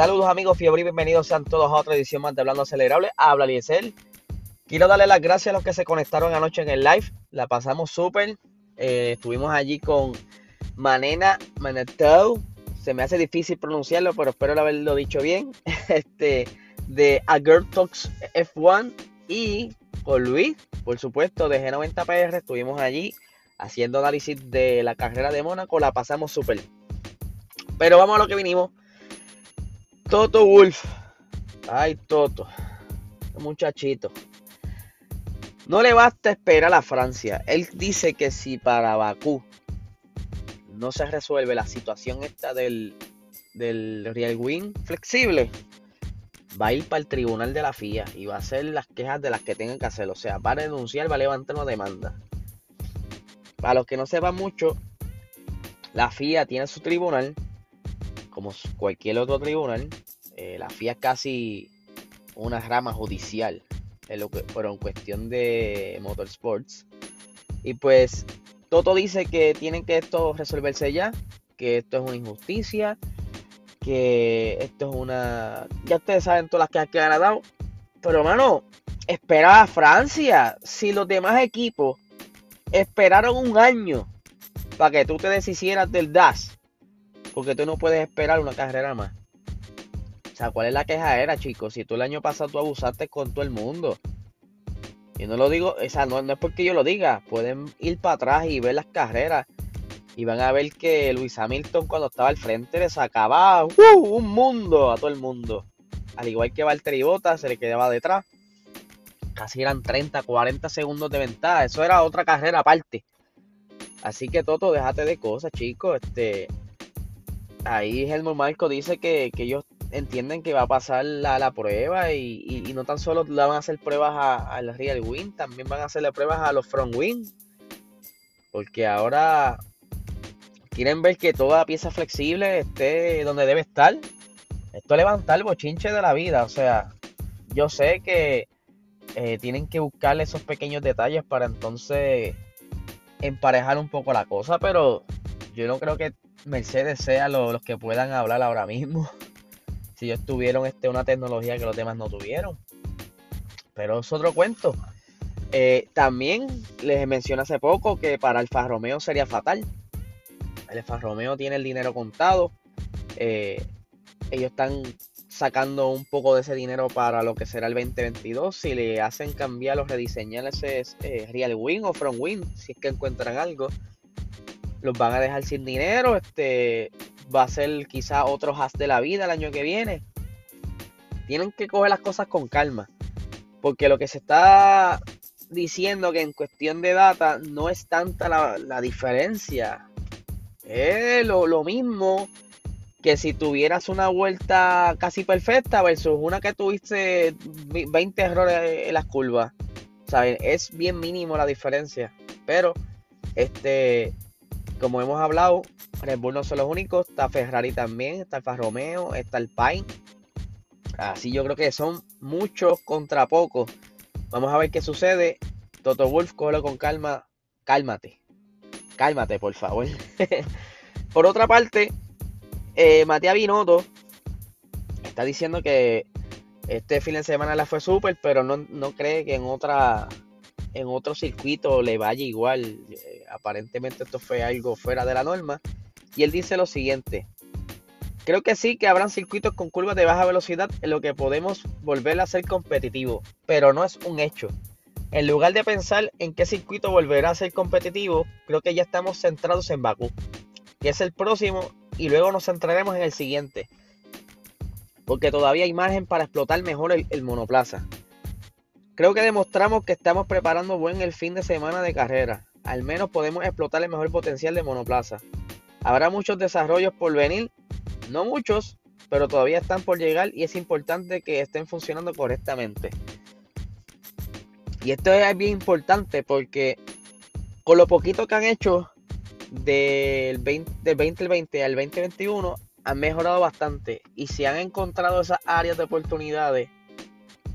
Saludos amigos fiebre y bienvenidos sean todos a otra edición más de Hablando Acelerable. Habla Liesel. Quiero darle las gracias a los que se conectaron anoche en el live. La pasamos súper. Eh, estuvimos allí con Manena Manetou. Se me hace difícil pronunciarlo, pero espero haberlo dicho bien. Este, de A Girl Talks F1 y con Luis, por supuesto, de G90PR. Estuvimos allí haciendo análisis de la carrera de Mónaco. La pasamos súper. Pero vamos a lo que vinimos. Toto Wolf. Ay, Toto. Muchachito. No le basta esperar a Francia. Él dice que si para Bakú no se resuelve la situación esta del, del Real Wing flexible, va a ir para el tribunal de la FIA y va a hacer las quejas de las que tengan que hacer. O sea, va a denunciar, va a levantar una demanda. Para los que no sepan mucho, la FIA tiene su tribunal, como cualquier otro tribunal. Eh, la FIA es casi una rama judicial en lo que, pero en cuestión de motorsports. Y pues Toto dice que tienen que esto resolverse ya, que esto es una injusticia, que esto es una... Ya ustedes saben todas las que han dado. Pero hermano, espera a Francia. Si los demás equipos esperaron un año para que tú te deshicieras del DAS, porque tú no puedes esperar una carrera más. ¿Cuál es la queja era, chicos? Si tú el año pasado tú abusaste con todo el mundo. Y no lo digo, o sea, no, es porque yo lo diga. Pueden ir para atrás y ver las carreras. Y van a ver que Luis Hamilton cuando estaba al frente le sacaba ¡uh! un mundo a todo el mundo. Al igual que Valtteri Bottas se le quedaba detrás. Casi eran 30, 40 segundos de ventaja. Eso era otra carrera aparte. Así que Toto, déjate de cosas, chicos. Este, ahí Helmut Marco dice que, que ellos entienden que va a pasar la, la prueba y, no tan solo le van a hacer pruebas al Real Win, también van a hacerle pruebas a los Front Win. Porque ahora quieren ver que toda pieza flexible esté donde debe estar. Esto levanta el bochinche de la vida. O sea, yo sé que eh, tienen que buscarle esos pequeños detalles para entonces emparejar un poco la cosa, pero yo no creo que Mercedes sea los que puedan hablar ahora mismo si ellos tuvieron este, una tecnología que los demás no tuvieron. Pero es otro cuento. Eh, también les mencioné hace poco que para Alfa Romeo sería fatal. El Alfa Romeo tiene el dinero contado. Eh, ellos están sacando un poco de ese dinero para lo que será el 2022. Si le hacen cambiar o rediseñar ese eh, Real Wing o Front Wing, si es que encuentran algo, los van a dejar sin dinero. Este, va a ser quizá otro has de la vida el año que viene. Tienen que coger las cosas con calma. Porque lo que se está diciendo que en cuestión de data no es tanta la, diferencia. Es lo, lo, mismo que si tuvieras una vuelta casi perfecta versus una que tuviste 20 errores en las curvas. ¿Sabes? Es bien mínimo la diferencia. Pero, este, como hemos hablado, Red Bull no son los únicos, está Ferrari también, está Alfa Romeo, está el Pine. Así yo creo que son muchos contra pocos. Vamos a ver qué sucede. Toto Wolf, cógelo con calma. Cálmate. Cálmate, por favor. por otra parte, eh, Matías Binotto está diciendo que este fin de semana le fue súper, pero no, no cree que en otra en otro circuito le vaya igual. Eh, aparentemente esto fue algo fuera de la norma. Y él dice lo siguiente. Creo que sí que habrán circuitos con curvas de baja velocidad en lo que podemos volver a ser competitivo, pero no es un hecho. En lugar de pensar en qué circuito volverá a ser competitivo, creo que ya estamos centrados en Bakú, que es el próximo, y luego nos centraremos en el siguiente, porque todavía hay margen para explotar mejor el, el monoplaza. Creo que demostramos que estamos preparando buen el fin de semana de carrera. Al menos podemos explotar el mejor potencial de monoplaza. Habrá muchos desarrollos por venir, no muchos, pero todavía están por llegar y es importante que estén funcionando correctamente. Y esto es bien importante porque con lo poquito que han hecho del, 20, del 2020 al 2021 han mejorado bastante y si han encontrado esas áreas de oportunidades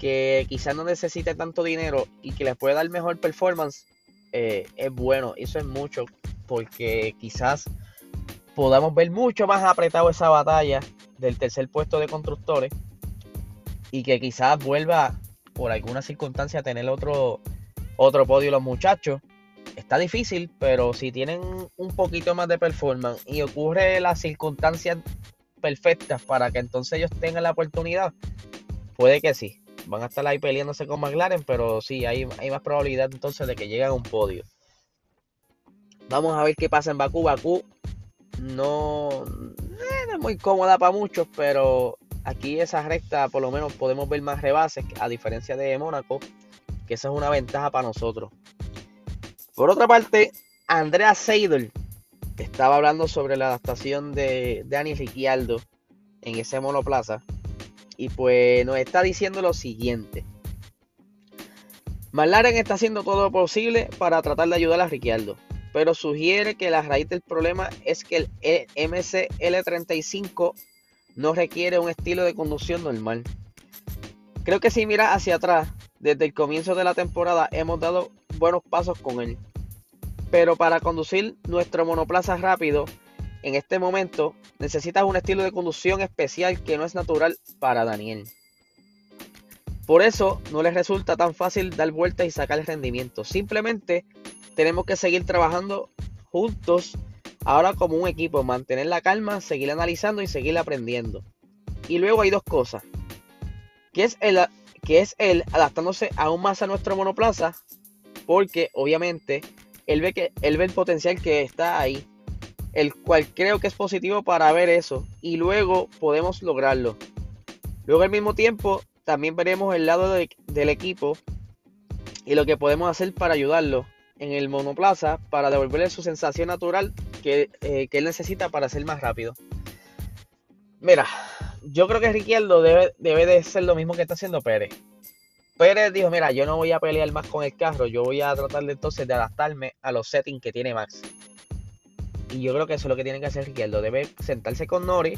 que quizás no necesite tanto dinero y que les pueda dar mejor performance, eh, es bueno. Eso es mucho porque quizás podamos ver mucho más apretado esa batalla del tercer puesto de constructores y que quizás vuelva por alguna circunstancia a tener otro, otro podio los muchachos. Está difícil, pero si tienen un poquito más de performance y ocurre las circunstancias perfectas para que entonces ellos tengan la oportunidad, puede que sí. Van a estar ahí peleándose con McLaren, pero sí, hay, más probabilidad entonces de que lleguen a un podio. Vamos a ver qué pasa en Bakú. Bakú no, eh, es muy cómoda para muchos, pero aquí esa recta por lo menos podemos ver más rebases, a diferencia de Mónaco, que esa es una ventaja para nosotros. Por otra parte, Andrea Seidel estaba hablando sobre la adaptación de Dani Ricciardo en ese monoplaza y pues nos está diciendo lo siguiente. McLaren está haciendo todo lo posible para tratar de ayudar a Ricciardo pero sugiere que la raíz del problema es que el MCL35 no requiere un estilo de conducción normal. Creo que si miras hacia atrás, desde el comienzo de la temporada hemos dado buenos pasos con él. Pero para conducir nuestro monoplaza rápido, en este momento necesitas un estilo de conducción especial que no es natural para Daniel. Por eso no les resulta tan fácil dar vueltas y sacar rendimiento. Simplemente tenemos que seguir trabajando juntos ahora como un equipo, mantener la calma, seguir analizando y seguir aprendiendo. Y luego hay dos cosas, que es el, que es el adaptándose aún más a nuestro monoplaza, porque obviamente él ve, que, él ve el potencial que está ahí, el cual creo que es positivo para ver eso, y luego podemos lograrlo. Luego al mismo tiempo también veremos el lado del equipo y lo que podemos hacer para ayudarlo en el monoplaza para devolverle su sensación natural que, eh, él necesita para ser más rápido. Mira, yo creo que Ricciardo debe, debe de ser lo mismo que está haciendo Pérez. Pérez dijo, mira, yo no voy a pelear más con el carro, yo voy a tratar de entonces de adaptarme a los settings que tiene Max. Y yo creo que eso es lo que tiene que hacer Ricciardo. Debe sentarse con Nori,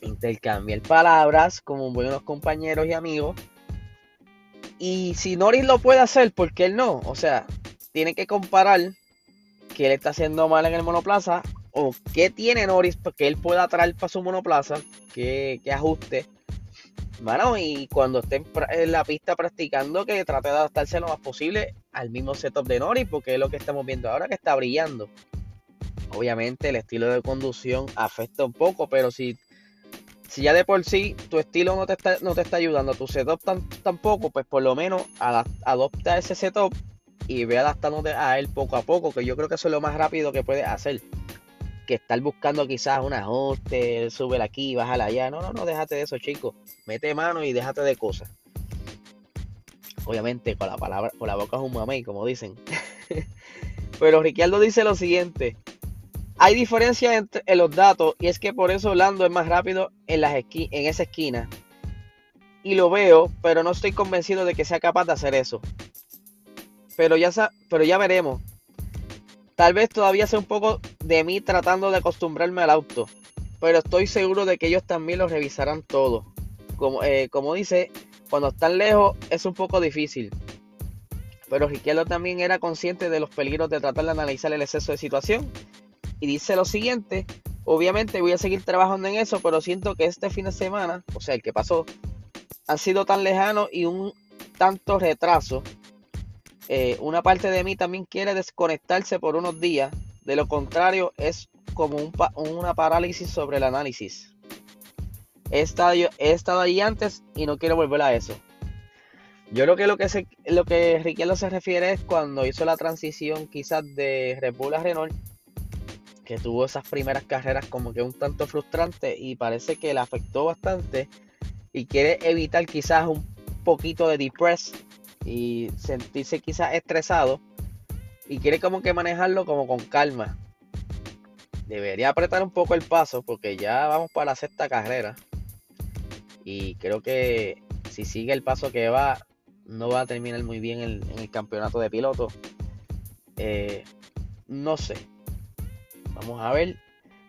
intercambiar palabras como buenos compañeros y amigos y si Norris lo puede hacer, ¿por qué él no? O sea, tiene que comparar qué le está haciendo mal en el monoplaza o qué tiene Norris que él pueda traer para su monoplaza, qué, ajuste. Bueno, y cuando esté en la pista practicando, que trate de adaptarse lo más posible al mismo setup de Norris, porque es lo que estamos viendo ahora que está brillando. Obviamente el estilo de conducción afecta un poco, pero si si ya de por sí tu estilo no te está, no te está ayudando, tu setup tampoco, pues por lo menos adopta ese setup y ve adaptándote a él poco a poco, que yo creo que eso es lo más rápido que puedes hacer. Que estar buscando quizás un ajuste, sube aquí, bájala allá. No, no, no, déjate de eso, chicos. Mete mano y déjate de cosas. Obviamente, con la palabra, con la boca es un mamey, como dicen. Pero Ricardo dice lo siguiente: hay diferencia entre, en los datos y es que por eso Lando es más rápido en, las en esa esquina. Y lo veo, pero no estoy convencido de que sea capaz de hacer eso. Pero ya, pero ya veremos. Tal vez todavía sea un poco de mí tratando de acostumbrarme al auto. Pero estoy seguro de que ellos también lo revisarán todo. Como, eh, como dice, cuando están lejos es un poco difícil. Pero Ricciardo también era consciente de los peligros de tratar de analizar el exceso de situación y dice lo siguiente, obviamente voy a seguir trabajando en eso, pero siento que este fin de semana, o sea, el que pasó, ha sido tan lejano y un tanto retraso. Eh, una parte de mí también quiere desconectarse por unos días, de lo contrario es como un una parálisis sobre el análisis. He estado, he estado ahí antes y no quiero volver a eso. Yo creo que lo que, se, lo que Riquelme se refiere es cuando hizo la transición quizás de Red Renault que tuvo esas primeras carreras como que un tanto frustrante y parece que le afectó bastante y quiere evitar quizás un poquito de depress y sentirse quizás estresado y quiere como que manejarlo como con calma. Debería apretar un poco el paso porque ya vamos para la sexta carrera y creo que si sigue el paso que va no va a terminar muy bien en el campeonato de piloto. Eh, no sé, Vamos a ver.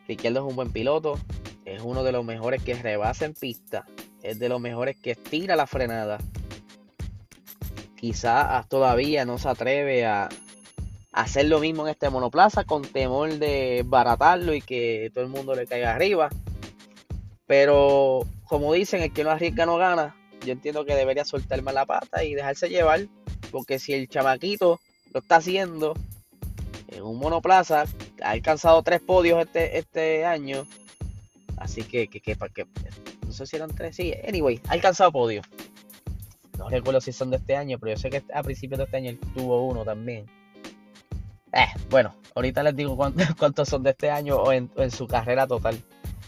Ricciardo es un buen piloto. Es uno de los mejores que rebasa en pista. Es de los mejores que estira la frenada. Quizás todavía no se atreve a, hacer lo mismo en este monoplaza con temor de baratarlo y que todo el mundo le caiga arriba. Pero como dicen, el que no arriesga no gana. Yo entiendo que debería soltar la pata y dejarse llevar. Porque si el chamaquito lo está haciendo en un monoplaza, ha alcanzado tres podios este, este año. Así que, que, que, que, no sé si eran tres, sí, anyway, ha alcanzado podios. No recuerdo si son de este año, pero yo sé que a principios de este año él tuvo uno también. Eh, bueno, ahorita les digo cuántos, cuántos son de este año o en, en, su carrera total.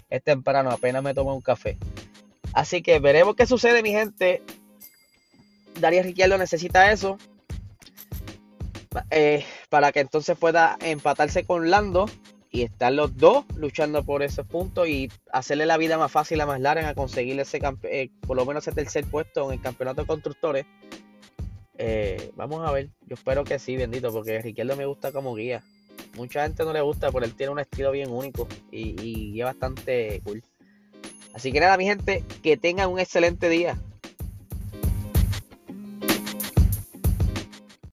Es temprano, apenas me tomé un café. Así que veremos qué sucede, mi gente. Darío Ricciardo necesita eso. Eh, para que entonces pueda empatarse con Lando y estar los dos luchando por esos puntos y hacerle la vida más fácil a más larga a conseguir ese eh, por lo menos ese tercer puesto en el campeonato de constructores. Eh, vamos a ver, yo espero que sí, bendito, porque Riqueldo me gusta como guía. Mucha gente no le gusta, pero él tiene un estilo bien único y, y es bastante cool. Así que nada, mi gente, que tengan un excelente día.